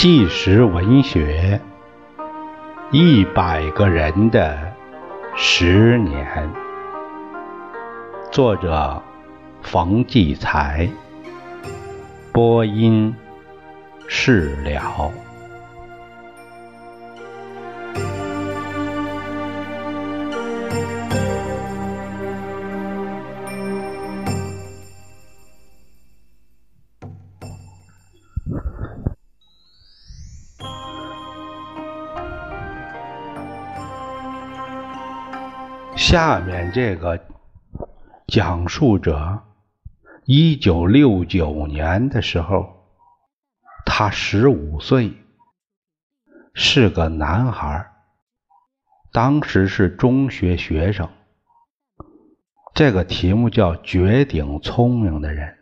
纪实文学，一百个人的十年。作者：冯骥才。播音：释了。下面这个讲述者，一九六九年的时候，他十五岁，是个男孩，当时是中学学生。这个题目叫《绝顶聪明的人》。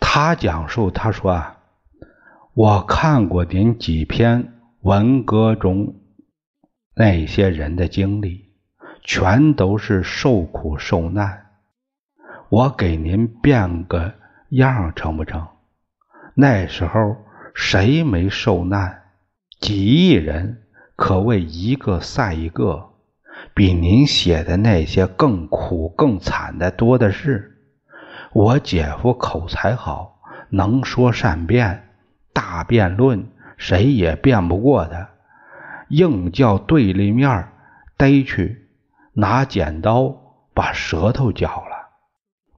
他讲述，他说啊，我看过您几篇。文革中那些人的经历，全都是受苦受难。我给您变个样成不成？那时候谁没受难？几亿人可谓一个赛一个，比您写的那些更苦更惨的多的是。我姐夫口才好，能说善辩，大辩论。谁也辩不过他，硬叫对立面逮去，拿剪刀把舌头绞了。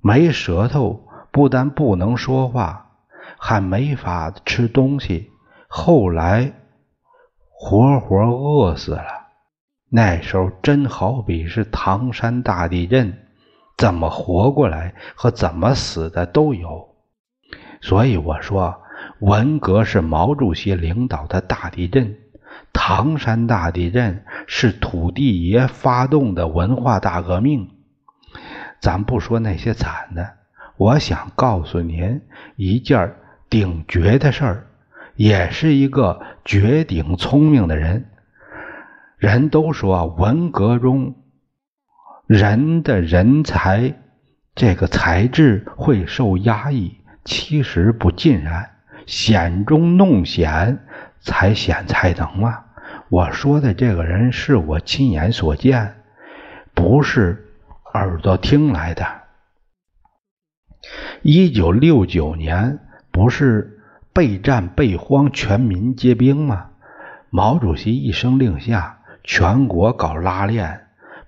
没舌头，不但不能说话，还没法吃东西。后来活活饿死了。那时候真好比是唐山大地震，怎么活过来和怎么死的都有。所以我说。文革是毛主席领导的大地震，唐山大地震是土地爷发动的文化大革命。咱不说那些惨的，我想告诉您一件顶绝的事儿，也是一个绝顶聪明的人。人都说文革中人的人才这个才智会受压抑，其实不尽然。险中弄险，才显才能嘛！我说的这个人是我亲眼所见，不是耳朵听来的。一九六九年不是备战备荒，全民皆兵吗？毛主席一声令下，全国搞拉练。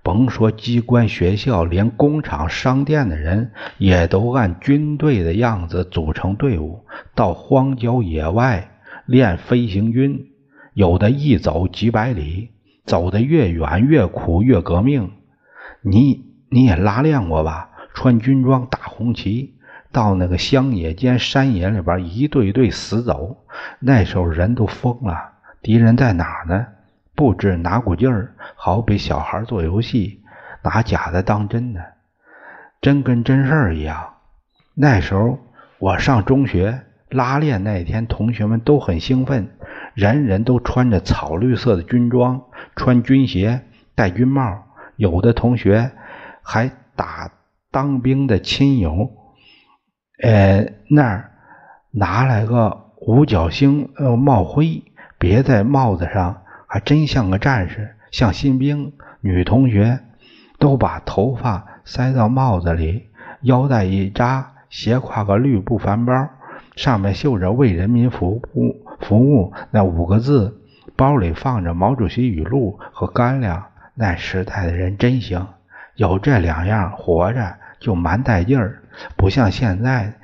甭说机关、学校，连工厂、商店的人也都按军队的样子组成队伍，到荒郊野外练飞行军。有的一走几百里，走得越远越苦越革命。你你也拉练过吧？穿军装、打红旗，到那个乡野间、山野里边一队队死走。那时候人都疯了，敌人在哪儿呢？不知哪股劲儿，好比小孩做游戏，拿假的当真的，真跟真事儿一样。那时候我上中学拉练那天，同学们都很兴奋，人人都穿着草绿色的军装，穿军鞋，戴军帽，有的同学还打当兵的亲友，呃，那儿拿来个五角星呃帽徽，别在帽子上。还真像个战士，像新兵。女同学都把头发塞到帽子里，腰带一扎，斜挎个绿布帆包，上面绣着“为人民服务”服务那五个字。包里放着毛主席语录和干粮。那时代的人真行，有这两样，活着就蛮带劲儿。不像现在，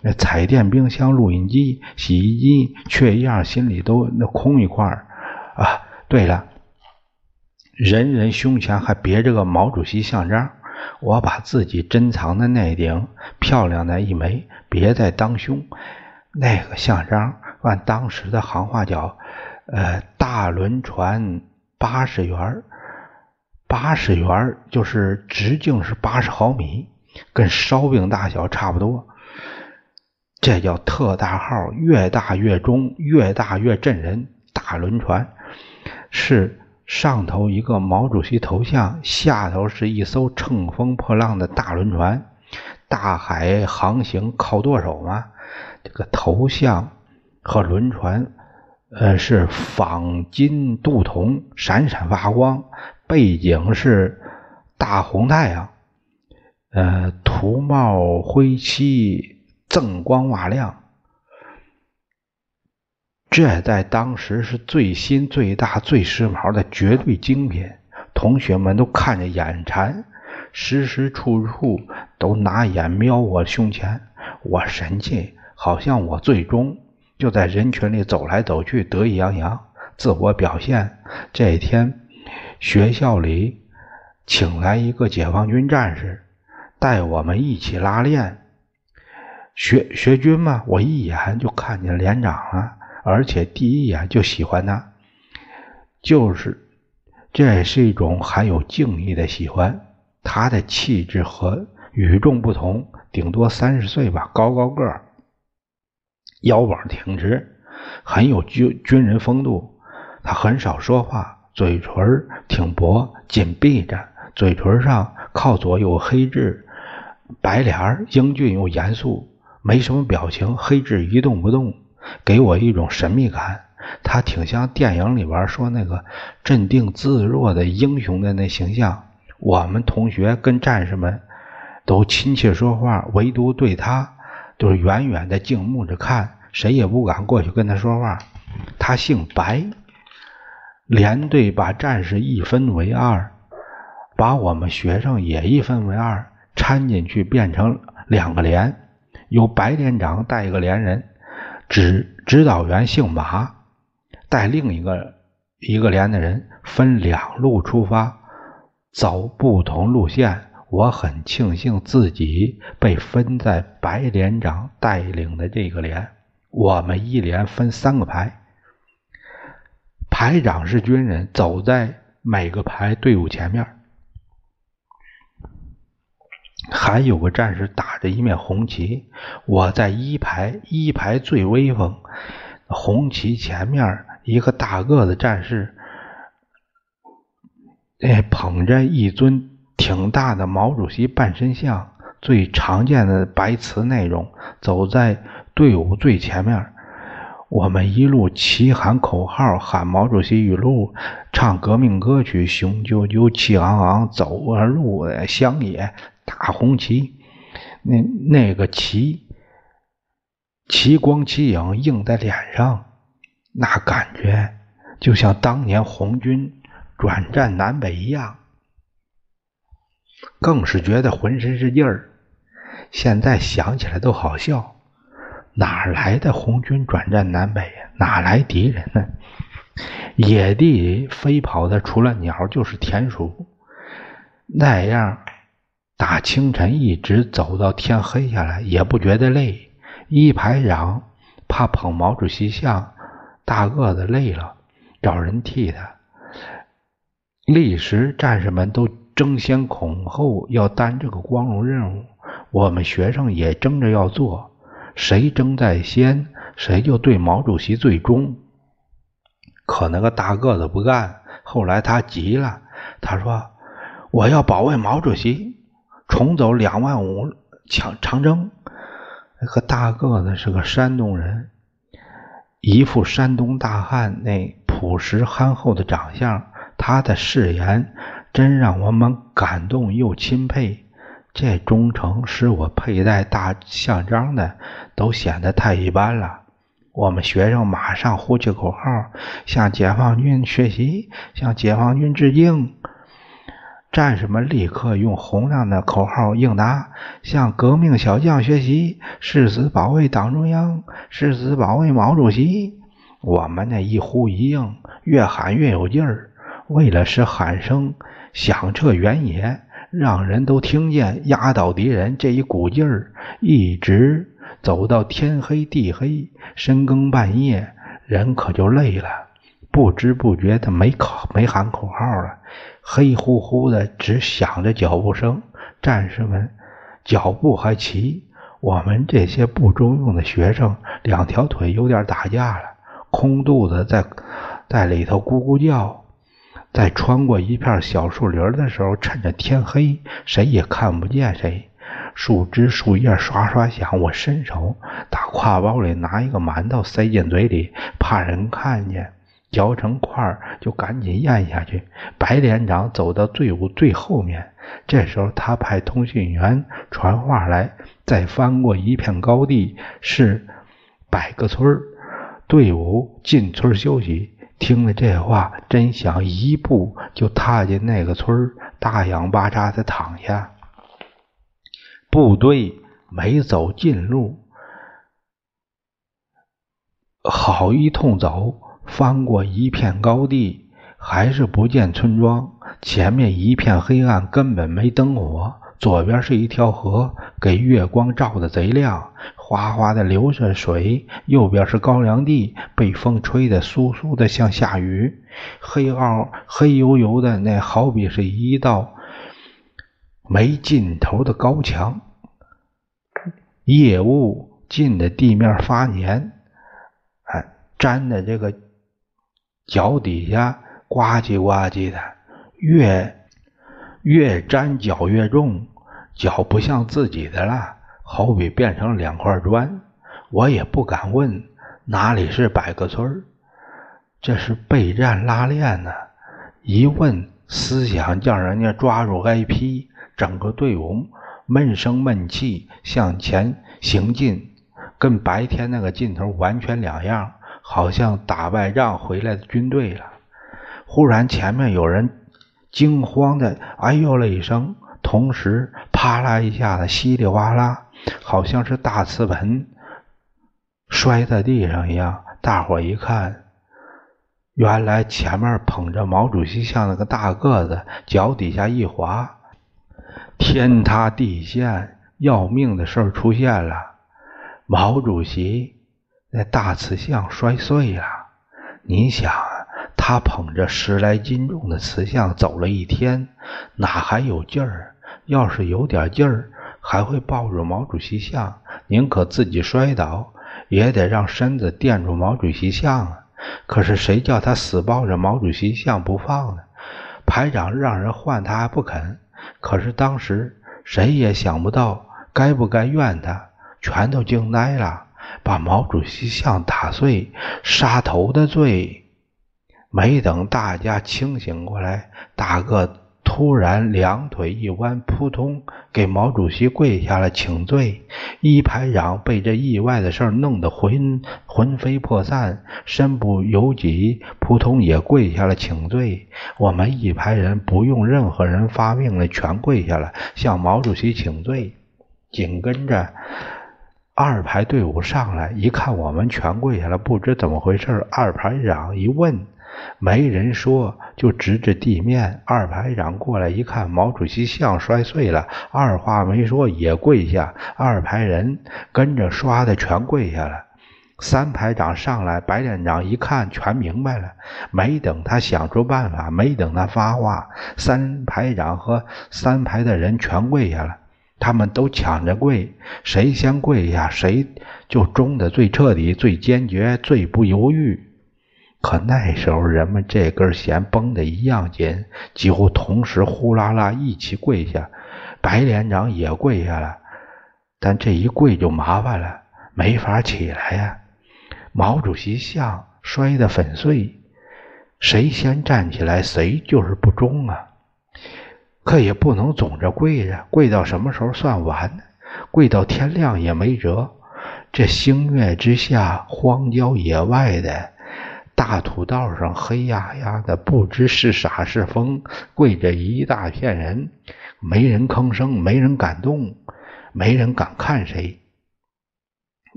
那彩电、冰箱、录音机、洗衣机，缺一样心里都那空一块儿啊。对了，人人胸前还别着个毛主席像章，我把自己珍藏的那顶漂亮的一枚别在当胸。那个像章按当时的行话叫“呃大轮船八十元八十元就是直径是八十毫米，跟烧饼大小差不多。这叫特大号，越大越中，越大越震人。大轮船。是上头一个毛主席头像，下头是一艘乘风破浪的大轮船。大海航行靠舵手嘛。这个头像和轮船，呃，是仿金镀铜，闪闪发光。背景是大红太阳，呃，涂帽灰漆，锃光瓦亮。这在当时是最新、最大、最时髦的绝对精品，同学们都看着眼馋，时时处处都拿眼瞄我胸前。我神气，好像我最终就在人群里走来走去，得意洋洋，自我表现。这一天，学校里请来一个解放军战士，带我们一起拉练。学学军嘛，我一眼就看见连长了。而且第一眼就喜欢他，就是这也是一种含有敬意的喜欢。他的气质和与众不同，顶多三十岁吧，高高个儿，腰板挺直，很有军军人风度。他很少说话，嘴唇挺薄，紧闭着，嘴唇上靠左有黑痣，白脸英俊又严肃，没什么表情，黑痣一动不动。给我一种神秘感，他挺像电影里边说那个镇定自若的英雄的那形象。我们同学跟战士们都亲切说话，唯独对他都是远远的静目着看，谁也不敢过去跟他说话。他姓白，连队把战士一分为二，把我们学生也一分为二，掺进去变成两个连，由白连长带一个连人。指指导员姓马，带另一个一个连的人分两路出发，走不同路线。我很庆幸自己被分在白连长带领的这个连。我们一连分三个排，排长是军人，走在每个排队伍前面。还有个战士打着一面红旗，我在一排，一排最威风。红旗前面一个大个子战士，哎，捧着一尊挺大的毛主席半身像，最常见的白词内容，走在队伍最前面。我们一路齐喊口号，喊毛主席语录，唱革命歌曲，雄赳赳，气昂昂，走啊入乡野。大红旗，那那个旗，旗光旗影映在脸上，那感觉就像当年红军转战南北一样，更是觉得浑身是劲儿。现在想起来都好笑，哪来的红军转战南北呀？哪来敌人呢？野地飞跑的除了鸟就是田鼠，那样。打清晨一直走到天黑下来，也不觉得累。一排长怕捧毛主席像，大个子累了，找人替他。历时，战士们都争先恐后要担这个光荣任务，我们学生也争着要做。谁争在先，谁就对毛主席最忠。可那个大个子不干，后来他急了，他说：“我要保卫毛主席。”重走两万五长长征，那个大个子是个山东人，一副山东大汉那朴实憨厚的长相。他的誓言真让我们感动又钦佩。这忠诚使我佩戴大象章的都显得太一般了。我们学生马上呼起口号，向解放军学习，向解放军致敬。战士们立刻用洪亮的口号应答：“向革命小将学习，誓死保卫党中央，誓死保卫毛主席。”我们那一呼一应，越喊越有劲儿。为了使喊声响彻原野，让人都听见，压倒敌人这一股劲儿，一直走到天黑地黑，深更半夜，人可就累了，不知不觉的没口没喊口号了。黑乎乎的，只响着脚步声。战士们脚步还齐，我们这些不中用的学生，两条腿有点打架了，空肚子在在里头咕咕叫。在穿过一片小树林的时候，趁着天黑，谁也看不见谁，树枝树叶刷刷响。我伸手打挎包里拿一个馒头塞进嘴里，怕人看见，嚼成块儿就赶紧咽下去。白连长走到队伍最后面，这时候他派通讯员传话来：再翻过一片高地是百个村，队伍进村休息。听了这话，真想一步就踏进那个村，大仰巴扎的躺下。部队没走近路，好一通走，翻过一片高地，还是不见村庄。前面一片黑暗，根本没灯火。左边是一条河，给月光照得贼亮，哗哗的流着水；右边是高粱地，被风吹得酥酥的，像下雨。黑凹黑油油的，那好比是一道没尽头的高墙。夜雾浸的地面发黏，哎，粘的这个脚底下呱唧呱唧的，越越粘脚越重。脚不像自己的了，好比变成两块砖。我也不敢问哪里是百个村这是备战拉练呢。一问，思想叫人家抓住挨批。整个队伍闷声闷气向前行进，跟白天那个劲头完全两样，好像打败仗回来的军队了。忽然，前面有人惊慌的哎呦了一声。同时，啪啦一下子，稀里哗啦，好像是大瓷盆摔在地上一样。大伙一看，原来前面捧着毛主席像那个大个子，脚底下一滑，天塌地陷，要命的事儿出现了。毛主席那大瓷像摔碎了。你想，他捧着十来斤重的瓷像走了一天，哪还有劲儿？要是有点劲儿，还会抱住毛主席像，宁可自己摔倒，也得让身子垫住毛主席像啊！可是谁叫他死抱着毛主席像不放呢？排长让人换他还不肯。可是当时谁也想不到该不该怨他，全都惊呆了，把毛主席像打碎，杀头的罪。没等大家清醒过来，大个。突然，两腿一弯，扑通，给毛主席跪下了请罪。一排长被这意外的事弄得魂魂飞魄散，身不由己，扑通也跪下了请罪。我们一排人不用任何人发命了，全跪下了，向毛主席请罪。紧跟着，二排队伍上来，一看我们全跪下了，不知怎么回事。二排长一问。没人说，就指指地面。二排长过来一看，毛主席像摔碎了，二话没说也跪下。二排人跟着唰的全跪下了。三排长上来，白连长一看，全明白了。没等他想出办法，没等他发话，三排长和三排的人全跪下了。他们都抢着跪，谁先跪下，谁就忠的最彻底、最坚决、最不犹豫。可那时候人们这根弦绷得一样紧，几乎同时呼啦啦一起跪下。白连长也跪下了，但这一跪就麻烦了，没法起来呀。毛主席像摔得粉碎，谁先站起来，谁就是不忠啊。可也不能总着跪着，跪到什么时候算完呢？跪到天亮也没辙。这星月之下，荒郊野外的。大土道上黑压压的，不知是傻是疯，跪着一大片人，没人吭声，没人敢动，没人敢看谁，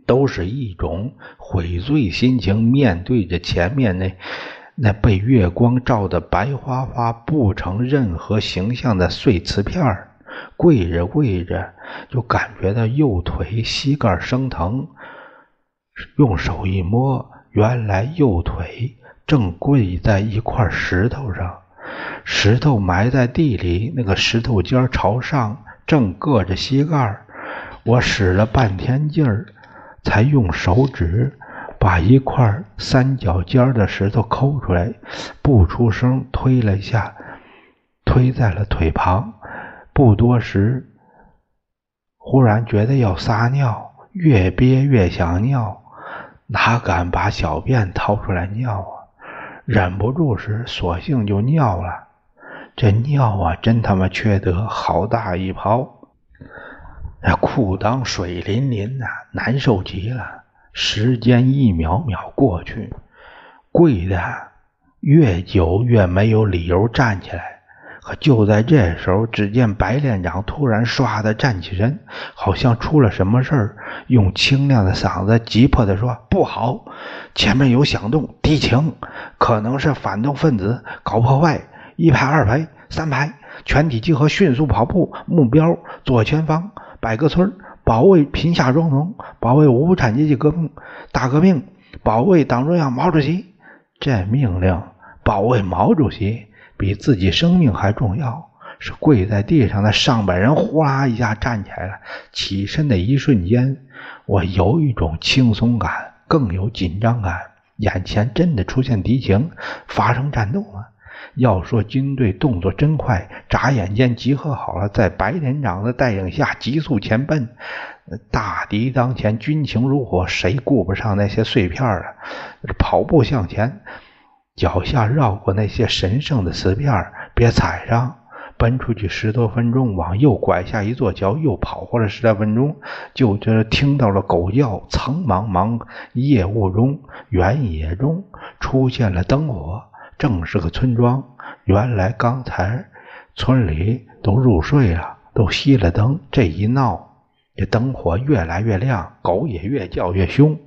都是一种悔罪心情，面对着前面那那被月光照得白花花、不成任何形象的碎瓷片儿，跪着跪着就感觉到右腿膝盖生疼，用手一摸。原来右腿正跪在一块石头上，石头埋在地里，那个石头尖朝上，正硌着膝盖我使了半天劲儿，才用手指把一块三角尖的石头抠出来，不出声推了一下，推在了腿旁。不多时，忽然觉得要撒尿，越憋越想尿，哪敢把小便掏出来尿啊？忍不住时，索性就尿了。这尿啊，真他妈缺德，好大一泡！那裤裆水淋淋的，难受极了。时间一秒秒过去，跪的越久越没有理由站起来。可就在这时候，只见白连长突然唰的站起身，好像出了什么事儿，用清亮的嗓子急迫地说：“不好，前面有响动，敌情，可能是反动分子搞破坏。一排、二排、三排，全体集合，迅速跑步，目标左前方百个村，保卫贫下中农，保卫无产阶级革命大革命，保卫党中央毛主席。这命令，保卫毛主席。”比自己生命还重要。是跪在地上的上百人呼啦一下站起来了。起身的一瞬间，我有一种轻松感，更有紧张感。眼前真的出现敌情，发生战斗了。要说军队动作真快，眨眼间集合好了，在白连长的带领下急速前奔。大敌当前，军情如火，谁顾不上那些碎片啊？跑步向前。脚下绕过那些神圣的瓷片，别踩上。奔出去十多分钟，往右拐下一座桥，又跑过了十来分钟，就听到了狗叫。苍茫茫夜雾中，原野中出现了灯火，正是个村庄。原来刚才村里都入睡了，都熄了灯。这一闹，这灯火越来越亮，狗也越叫越凶。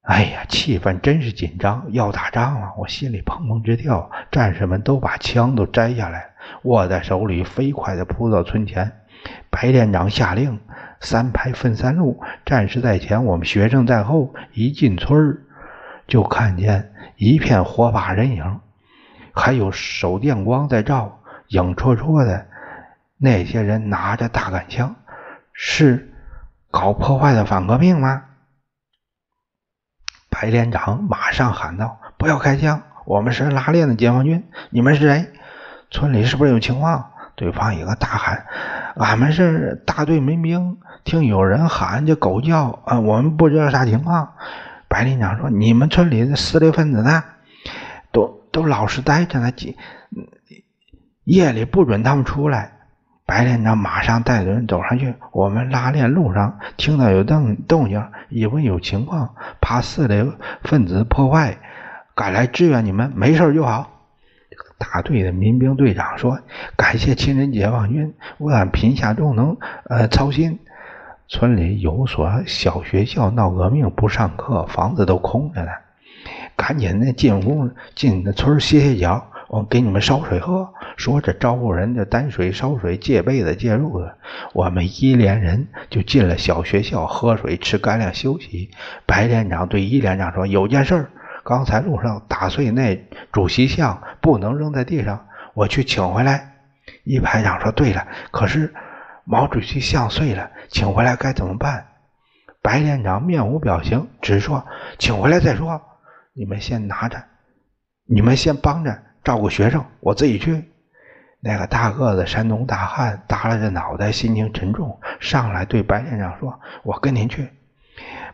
哎呀，气氛真是紧张，要打仗了，我心里砰砰直跳。战士们都把枪都摘下来，握在手里，飞快地扑到村前。白连长下令：三排分三路，战士在前，我们学生在后。一进村就看见一片火把人影，还有手电光在照，影绰绰的。那些人拿着大杆枪，是搞破坏的反革命吗？白连长马上喊道：“不要开枪！我们是拉练的解放军。你们是谁？村里是不是有情况？”对方一个大喊：“俺们是大队民兵，听有人喊这狗叫，啊，我们不知道啥情况。”白连长说：“你们村里的四类分子呢？都都老实待着呢，夜里不准他们出来。”白连长马上带着人走上去。我们拉练路上听到有动动静，以为有情况，怕四类分子破坏，赶来支援你们。没事就好。大队的民兵队长说：“感谢亲人解放军为俺贫下中农呃操心。村里有所小学校闹革命不上课，房子都空着呢。赶紧的进屋进那村歇歇脚。”我给你们烧水喝。说着，招呼人就担水烧水，借被子借褥子。我们一连人就进了小学校，喝水吃干粮休息。白连长对一连长说：“有件事，刚才路上打碎那主席像，不能扔在地上，我去请回来。”一排长说：“对了，可是毛主席像碎了，请回来该怎么办？”白连长面无表情，只说：“请回来再说。你们先拿着，你们先帮着。”照顾学生，我自己去。那个大个子山东大汉耷拉着脑袋，心情沉重，上来对白连长说：“我跟您去。”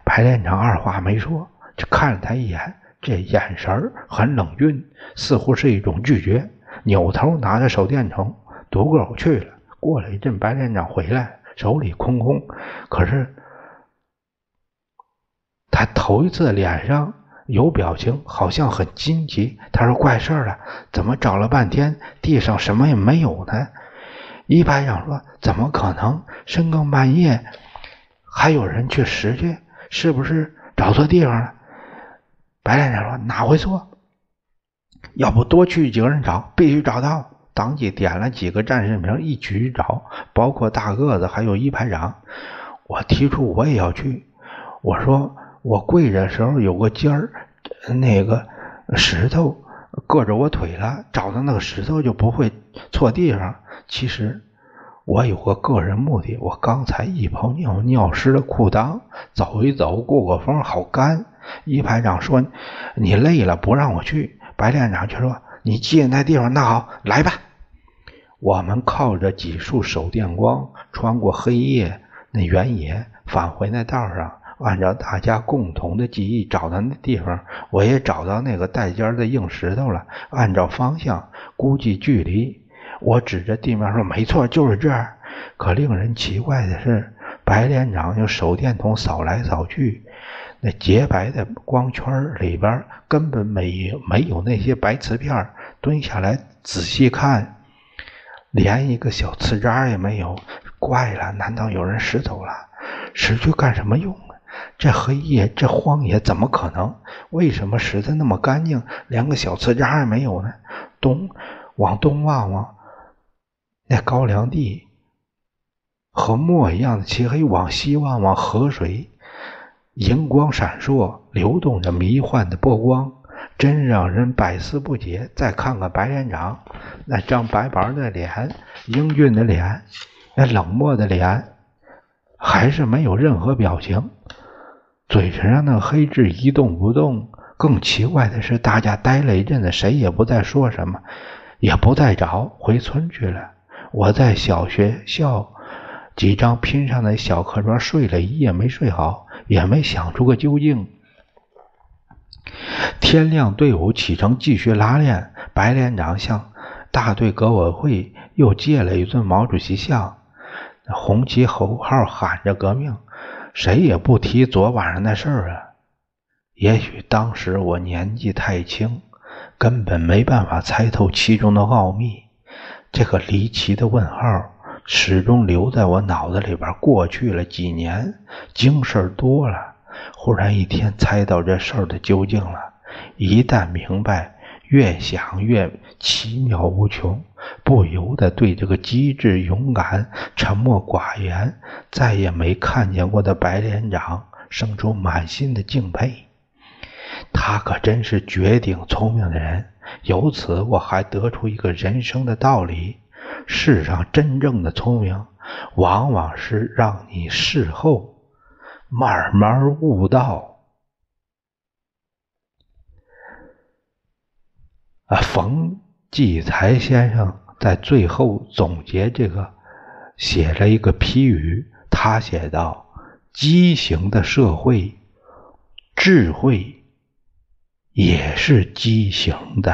白连长二话没说，就看了他一眼，这眼神很冷峻，似乎是一种拒绝。扭头拿着手电筒，独个去了。过了一阵，白连长回来，手里空空，可是他头一次脸上。有表情，好像很惊奇。他说：“怪事了，怎么找了半天，地上什么也没有呢？”一排长说：“怎么可能？深更半夜还有人去拾去？是不是找错地方了？”白连长说：“哪会错？要不多去几个人找，必须找到。”当即点了几个战士名，一起去找，包括大个子，还有一排长。我提出我也要去。我说。我跪着时候有个尖儿，那个石头硌着我腿了，找到那个石头就不会错地方。其实我有个个人目的，我刚才一泡尿尿湿了裤裆，走一走过过风好干。一排长说你累了不让我去，白连长却说你记那地方那好来吧。我们靠着几束手电光，穿过黑夜那原野，返回那道上。按照大家共同的记忆找到那地方，我也找到那个带尖的硬石头了。按照方向估计距离，我指着地面说：“没错，就是这儿。”可令人奇怪的是，白连长用手电筒扫来扫去，那洁白的光圈里边根本没没有那些白瓷片。蹲下来仔细看，连一个小瓷渣也没有。怪了，难道有人拾走了？拾去干什么用？这黑夜，这荒野，怎么可能？为什么拾的那么干净，连个小瓷渣也没有呢？东，往东望望，那高粱地和墨一样的漆黑；往西望望，河水银光闪烁，流动着迷幻的波光，真让人百思不解。再看看白连长那张白白的脸，英俊的脸，那冷漠的脸，还是没有任何表情。嘴唇上那黑痣一动不动。更奇怪的是，大家呆了一阵子，谁也不再说什么，也不再找，回村去了。我在小学校几张拼上的小课桌睡了一夜，没睡好，也没想出个究竟。天亮，队伍启程，继续拉练。白连长向大队革委会又借了一尊毛主席像，红旗口号喊着革命。谁也不提昨晚上那事儿啊！也许当时我年纪太轻，根本没办法猜透其中的奥秘。这个离奇的问号始终留在我脑子里边。过去了几年，经事儿多了，忽然一天猜到这事儿的究竟了。一旦明白，越想越奇妙无穷。不由得对这个机智、勇敢、沉默寡言、再也没看见过的白连长生出满心的敬佩。他可真是绝顶聪明的人。由此，我还得出一个人生的道理：世上真正的聪明，往往是让你事后慢慢悟道。啊，冯。骥才先生在最后总结这个，写了一个批语。他写道：“畸形的社会，智慧也是畸形的。”